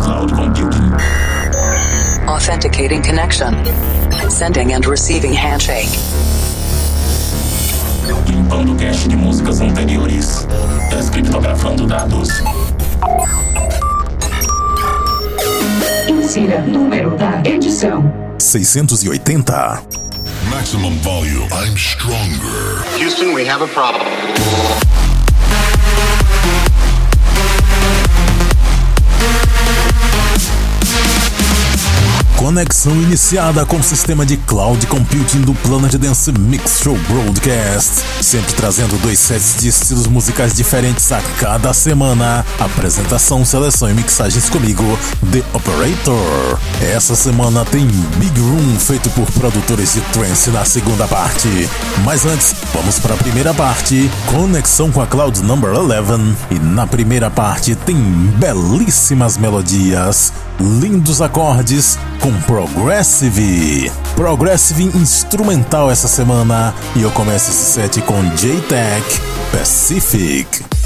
cloud computing. Authenticating connection. Sending and receiving handshake. Limpando cache de músicas anteriores. Descriptografando dados. Insira número da edição: 680. Maximum volume. I'm stronger. Houston, we have a problem. Conexão iniciada com o sistema de cloud computing do Planet Dance Mix Show Broadcast. Sempre trazendo dois sets de estilos musicais diferentes a cada semana. Apresentação, seleção e mixagens comigo, The Operator. Essa semana tem Big Room feito por produtores de trance na segunda parte. Mas antes, vamos para a primeira parte. Conexão com a Cloud Number 11. E na primeira parte tem belíssimas melodias, lindos acordes com Progressive. Progressive instrumental essa semana e eu começo esse set com J-Tech Pacific.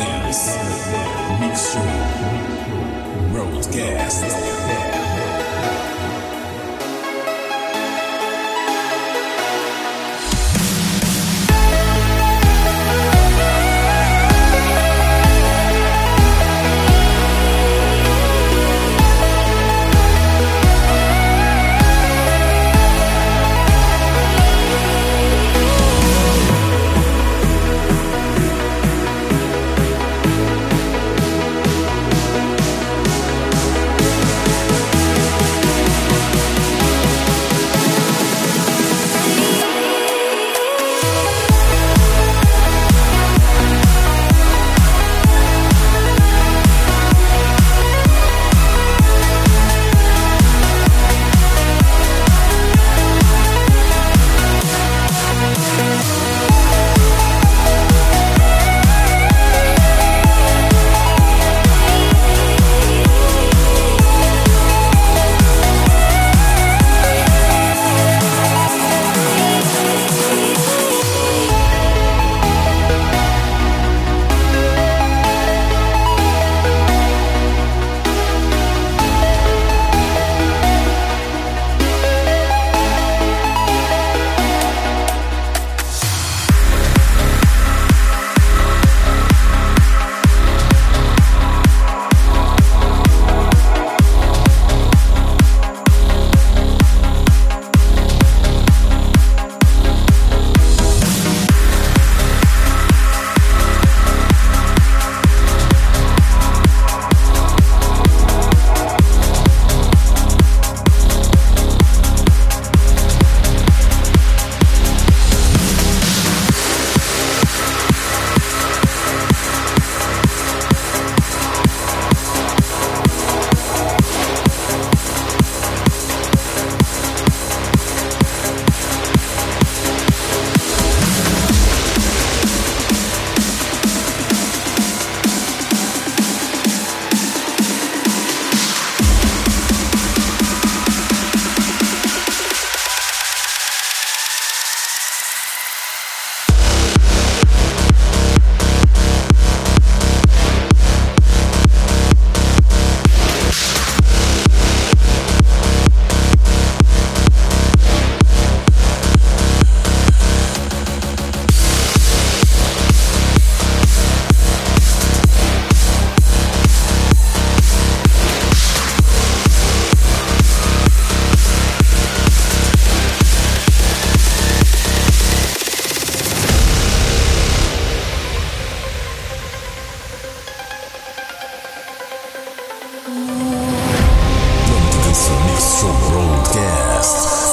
Dance Mix Show Broadcast.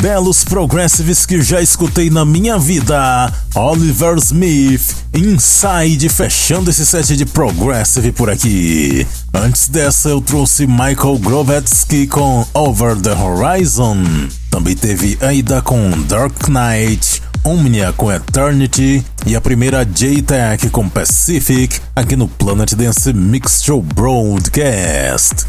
Belos progressives que já escutei na minha vida. Oliver Smith, Inside, fechando esse set de progressive por aqui. Antes dessa, eu trouxe Michael Grovetsky com Over the Horizon. Também teve Aida com Dark Knight. Omnia com Eternity e a primeira J-Tech com Pacific aqui no Planet Dance Mix Show Broadcast.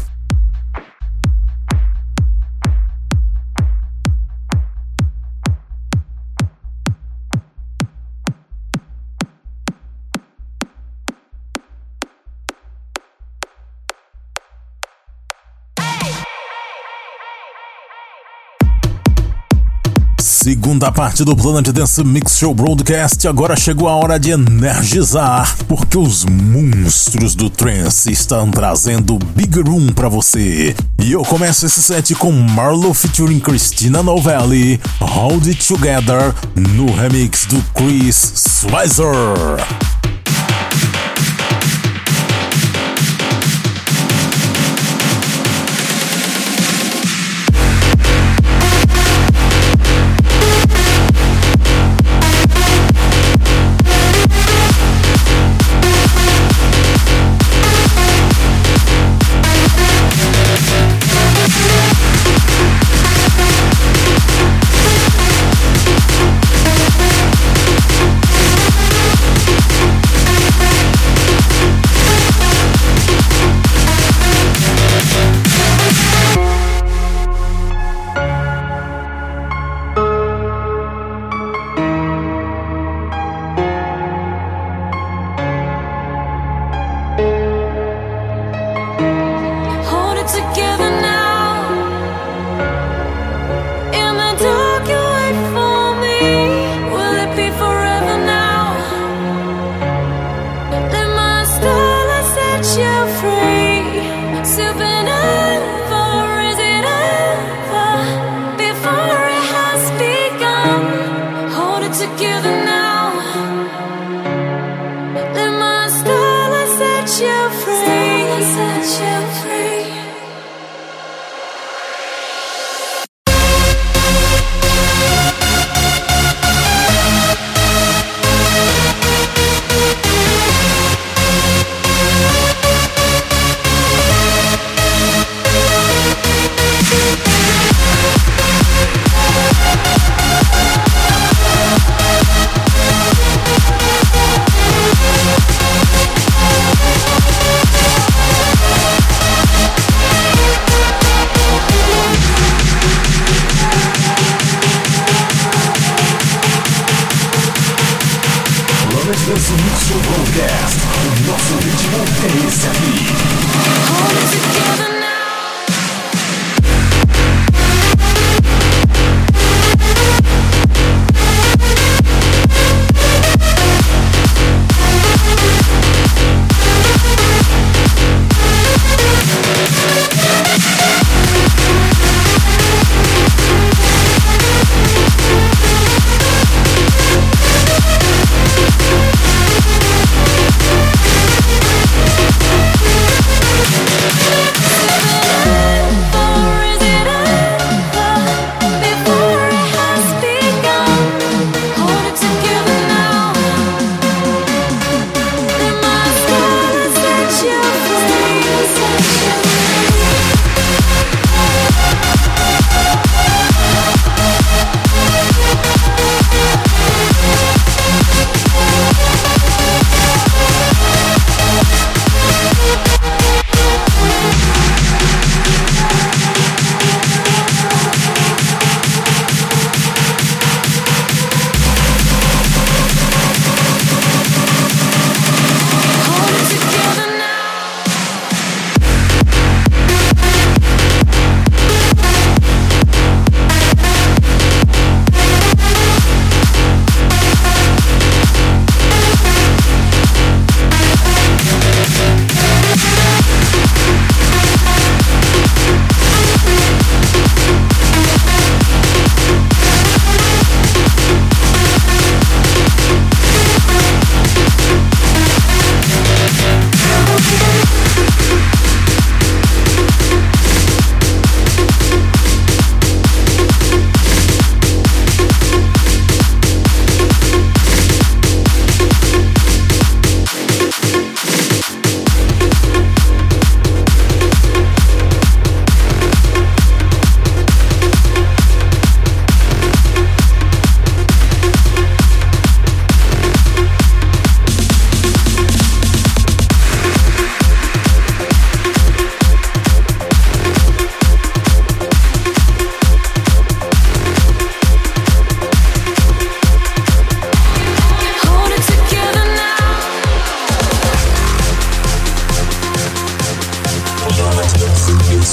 Segunda parte do Planet Dance Mix Show Broadcast. Agora chegou a hora de energizar, porque os monstros do trance estão trazendo Big Room para você. E eu começo esse set com Marlo featuring Christina Novelli, Hold It Together, no remix do Chris Schweizer.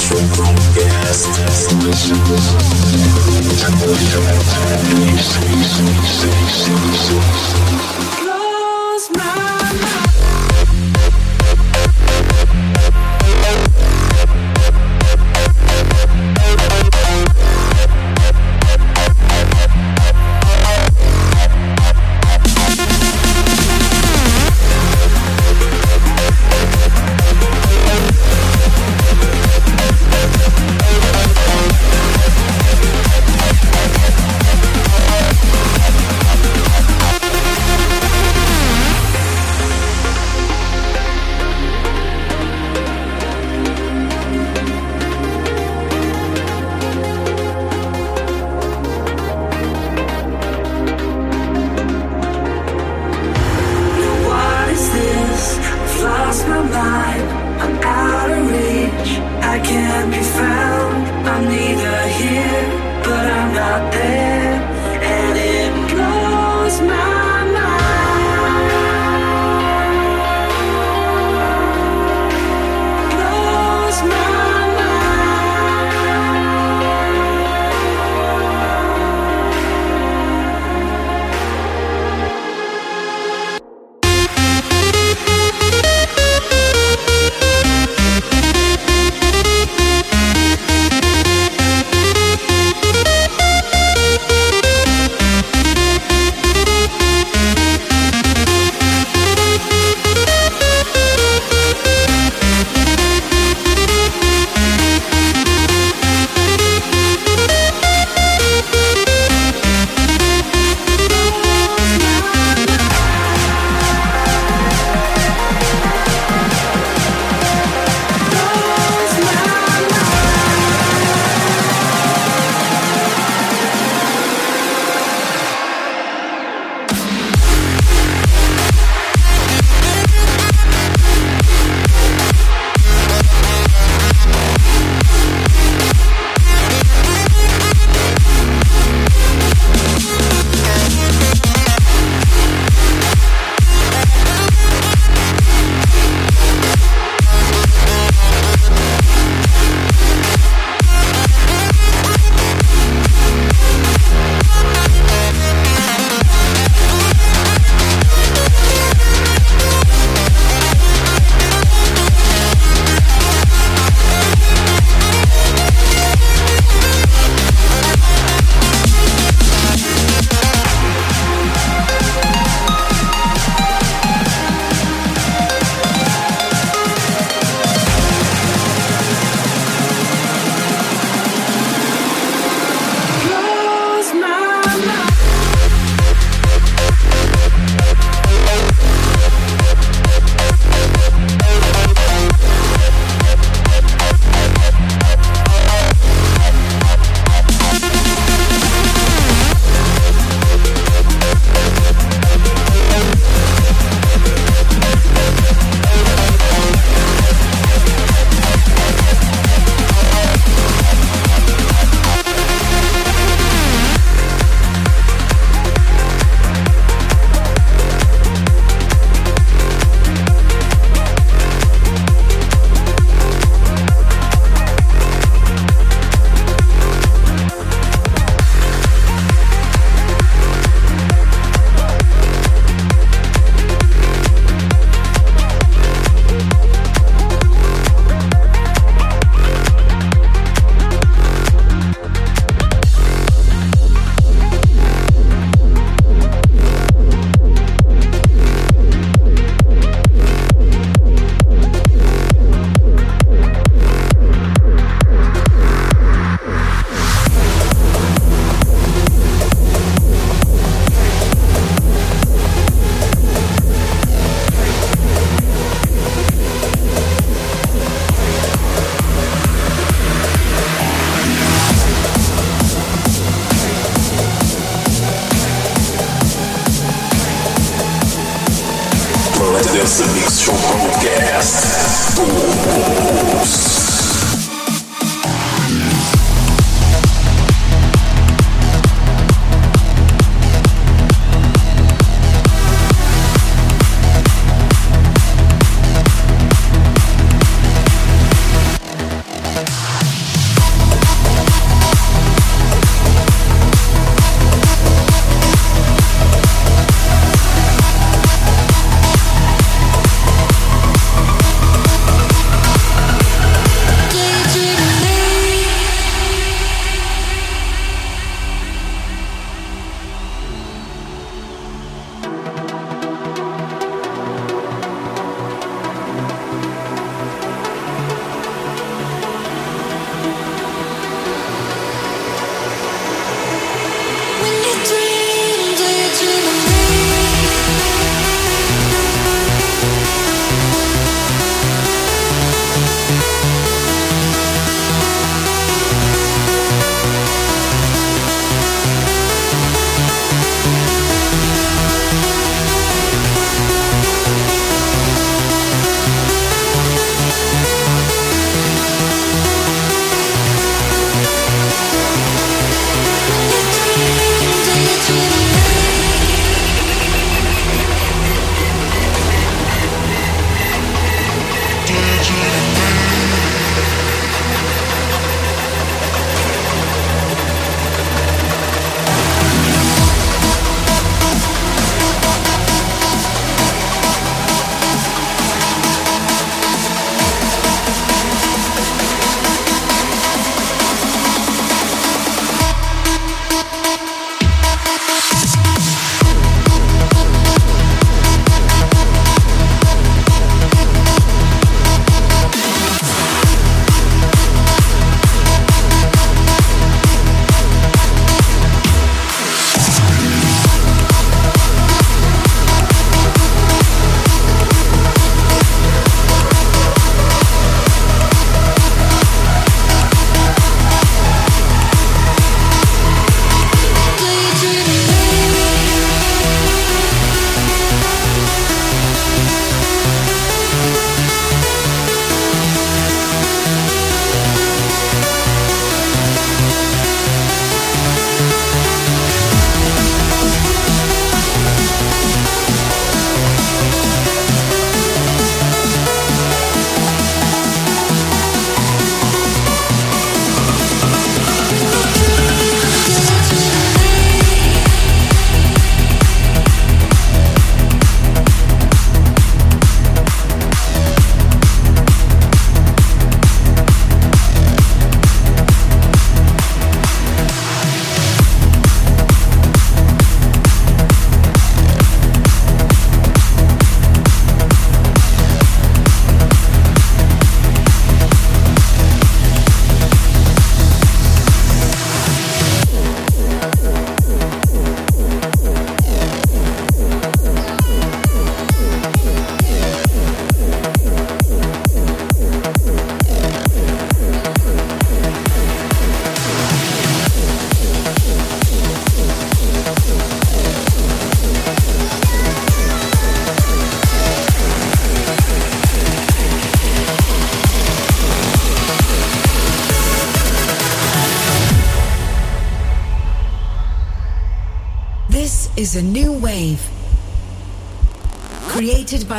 Thank you.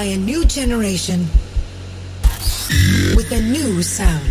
A new generation with a new sound.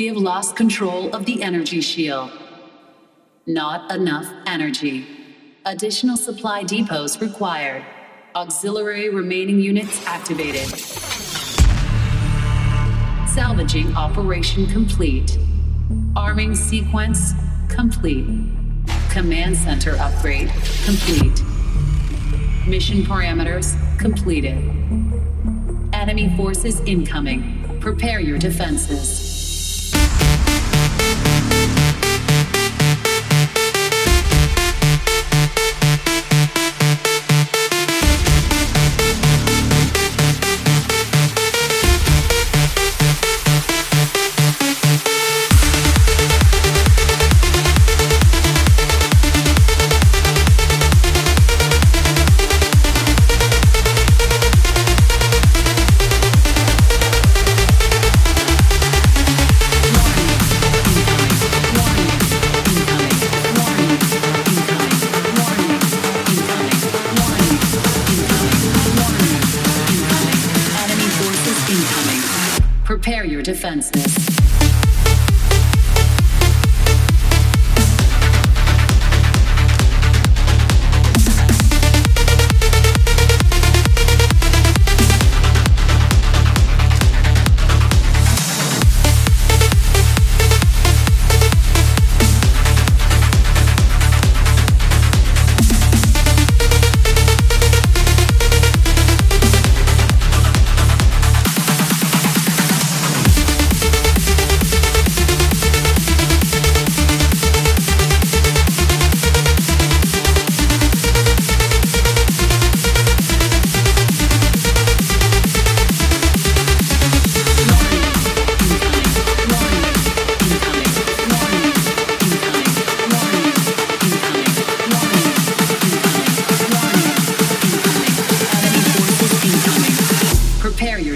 We have lost control of the energy shield. Not enough energy. Additional supply depots required. Auxiliary remaining units activated. Salvaging operation complete. Arming sequence complete. Command center upgrade complete. Mission parameters completed. Enemy forces incoming. Prepare your defenses.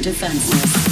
defenseless.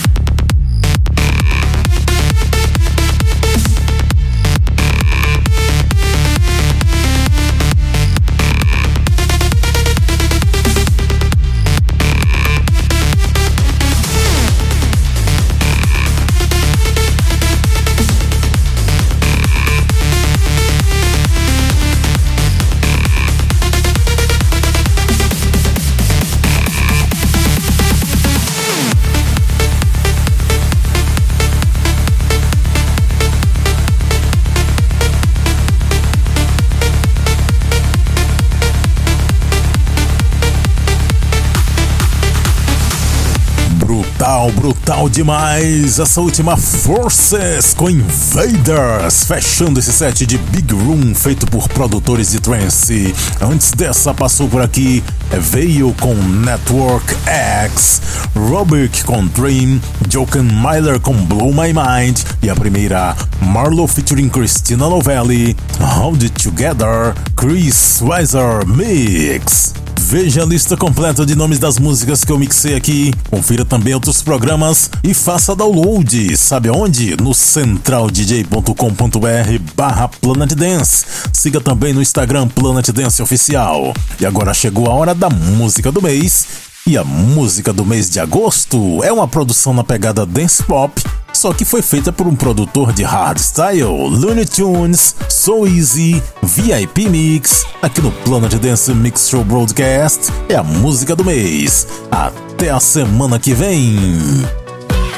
Brutal demais. Essa última Forces com Invaders, fechando esse set de Big Room feito por produtores de trance. Antes dessa, passou por aqui veio com Network X, Robic com Dream, Joken Myler com Blow My Mind e a primeira Marlowe featuring Christina Novelli, Hold It Together, Chris Weiser Mix. Veja a lista completa de nomes das músicas que eu mixei aqui. Confira também outros programas e faça download. Sabe aonde? No centraldj.com.br barra Planet Dance. Siga também no Instagram Planet Dance Oficial. E agora chegou a hora da música do mês. E a música do mês de agosto é uma produção na pegada dance pop só que foi feita por um produtor de hardstyle, Looney Tunes, So Easy, VIP Mix, aqui no Planet Dance Mix Show Broadcast, é a música do mês. Até a semana que vem!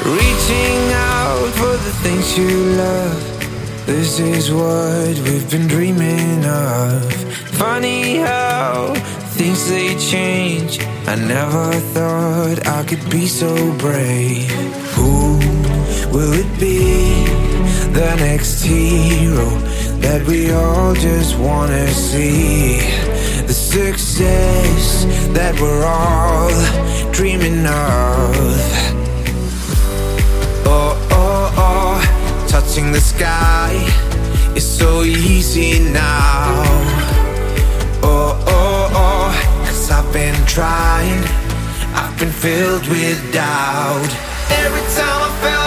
Reaching out for the things you love. This is what we've been dreaming of. Funny how things they change. I never thought I could be so brave. Who Will it be the next hero that we all just wanna see? The success that we're all dreaming of. Oh, oh, oh, touching the sky is so easy now. Oh, oh, oh, cause I've been trying, I've been filled with doubt. Every time I felt